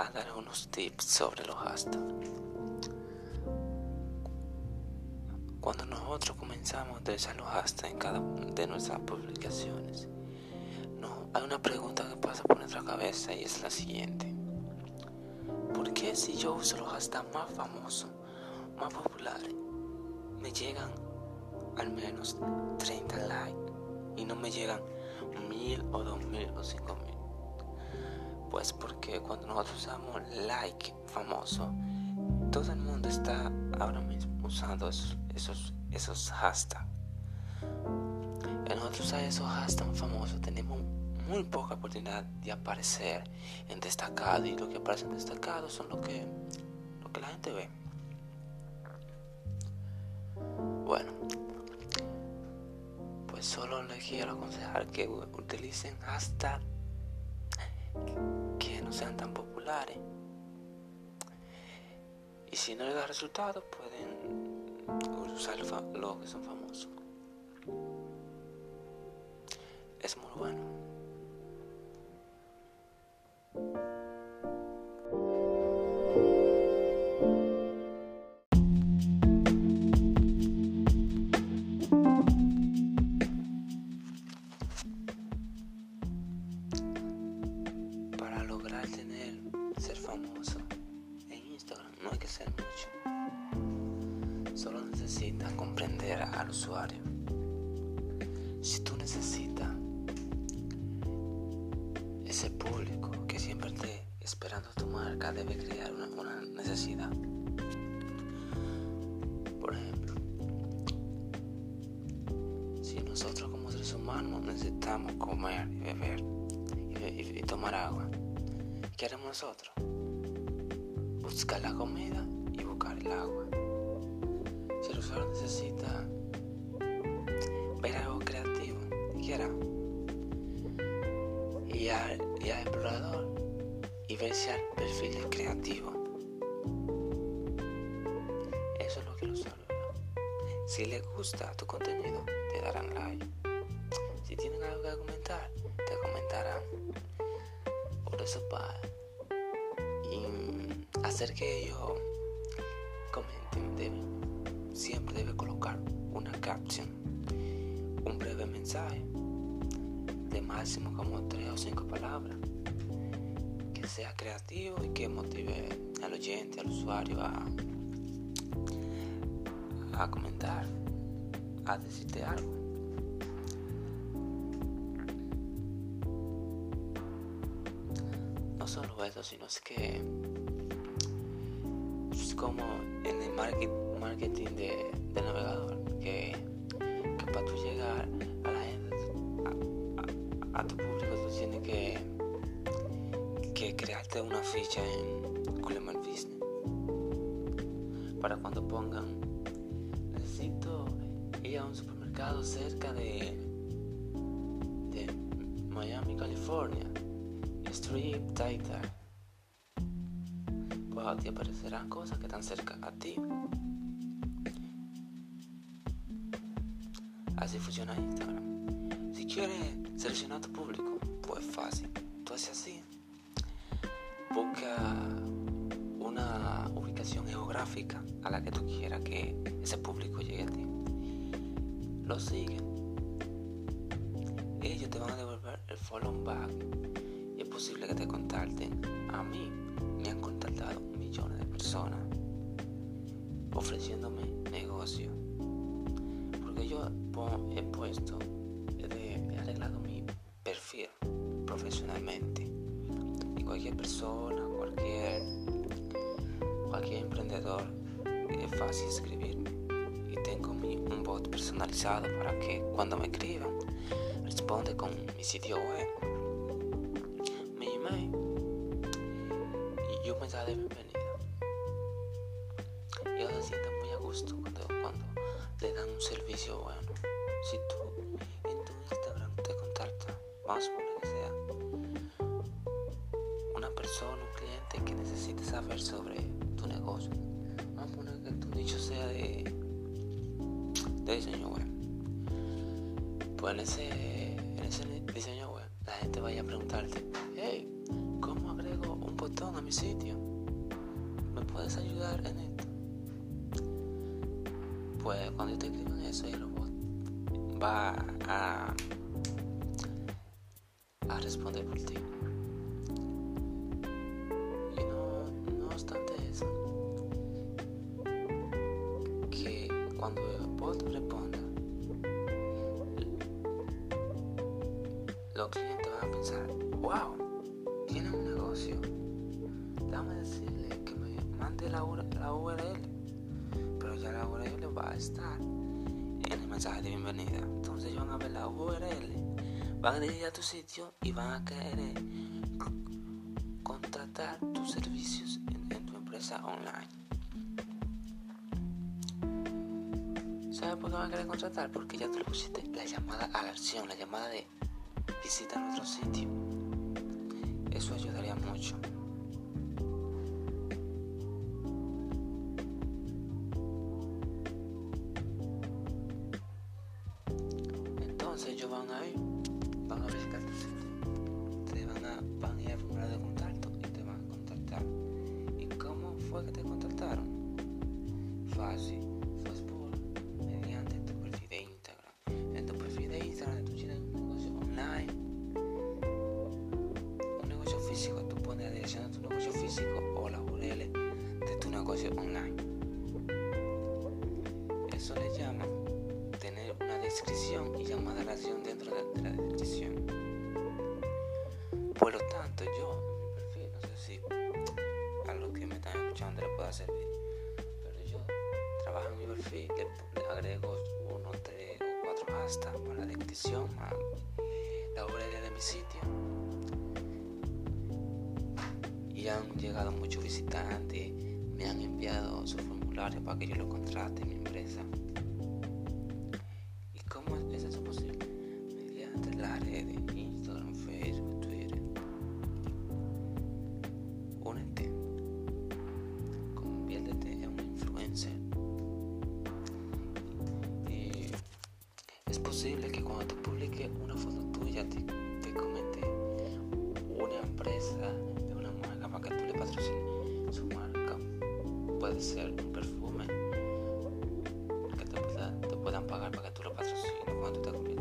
a dar unos tips sobre los hashtags. Cuando nosotros comenzamos a utilizar los hashtags en cada de nuestras publicaciones, no, hay una pregunta que pasa por nuestra cabeza y es la siguiente. ¿Por qué si yo uso los hashtags más famosos, más populares, me llegan al menos 30 likes y no me llegan mil o dos mil o cinco mil? Pues porque cuando nosotros usamos like famoso, todo el mundo está ahora mismo usando esos, esos, esos hashtags. En nosotros usar esos hashtags famosos tenemos muy poca oportunidad de aparecer en destacado y lo que aparece en destacado son lo que, lo que la gente ve. Bueno, pues solo les quiero aconsejar que utilicen hashtags que no sean tan populares. Y si no les da resultado, pueden usar los que son famosos. Es muy bueno. Necesitas comprender al usuario. Si tú necesitas ese público que siempre esté esperando tu marca, debe crear una, necesidad. Por ejemplo, si nosotros como seres humanos necesitamos comer y beber y, y tomar agua, ¿qué haremos nosotros? Buscar la comida y buscar el agua necesita ver algo creativo, y al, y al explorador y ver si hay perfiles creativos. Eso es lo que el usuario Si les gusta tu contenido, te darán like. Si tienen algo que comentar, te comentarán. Por eso para hacer que ellos comenten deben siempre debe colocar una caption, un breve mensaje de máximo como tres o cinco palabras, que sea creativo y que motive al oyente, al usuario a, a comentar, a decirte algo. No solo eso, sino es que es como en el marketing marketing de, navegador que, para tú llegar a la gente, a, tu público, tú tienes que, que crearte una ficha en My Business para cuando pongan necesito ir a un supermercado cerca de, de Miami, California, Street Titan. Pues te aparecerán cosas que están cerca a ti. Así funciona Instagram. Si quieres seleccionar tu público, pues fácil. Tú haces así. Busca una ubicación geográfica a la que tú quieras que ese público llegue a ti. Lo siguen. Ellos te van a devolver el follow back. Y es posible que te contacten. A mí me han contactado millones de personas ofreciéndome negocio yo he puesto, he arreglado mi perfil profesionalmente. Y cualquier persona, cualquier, cualquier emprendedor, es fácil escribirme. Y tengo mi, un bot personalizado para que cuando me escriban, responde con mi sitio web, mi email le dan un servicio bueno. Si tú en tu Instagram te contacta, vamos a poner que sea una persona, un cliente que necesite saber sobre tu negocio, vamos a poner que tu nicho sea de, de diseño web. Pues en ese, en ese diseño web la gente vaya a preguntarte, hey, ¿cómo agrego un botón a mi sitio. ¿Me puedes ayudar en esto? Pues cuando yo te escribo en eso, el robot va a, a responder por ti. Y no, no obstante eso, que cuando el bot responda, los clientes van a pensar, wow, tiene un negocio. Déjame decirle que me mande la, URL. Ya la URL va a estar en el mensaje de bienvenida. Entonces van a ver la URL, van a dirigir a tu sitio y van a querer contratar tus servicios en, en tu empresa online. ¿Sabes por qué van a querer contratar? Porque ya tú le pusiste la llamada a la acción, la llamada de visita nuestro sitio. Eso ayudaría mucho. Entonces ellos van a ir, van a visitar tu te van a, van a ir de contacto y te van a contactar. ¿Y cómo fue que te contactaron? Fácil. Descripción y llamada a la acción dentro de, la descripción. Por lo tanto, yo, mi perfil, no sé si a los que me están escuchando les pueda servir, pero yo trabajo en mi perfil, le, agrego uno, tres o cuatro hashtags para la descripción, la URL de mi sitio y han llegado muchos visitantes, me han enviado su formulario para que yo lo contrate en mi empresa. Redes, Instagram, Facebook, Twitter. Únete, conviértete en un influencer. Y es posible que cuando te publique una foto tuya te, te comente una empresa que tú le patrocines su marca. Puede ser un perfume que te, puedan pagar para que tú lo patrocines cuando te conviertes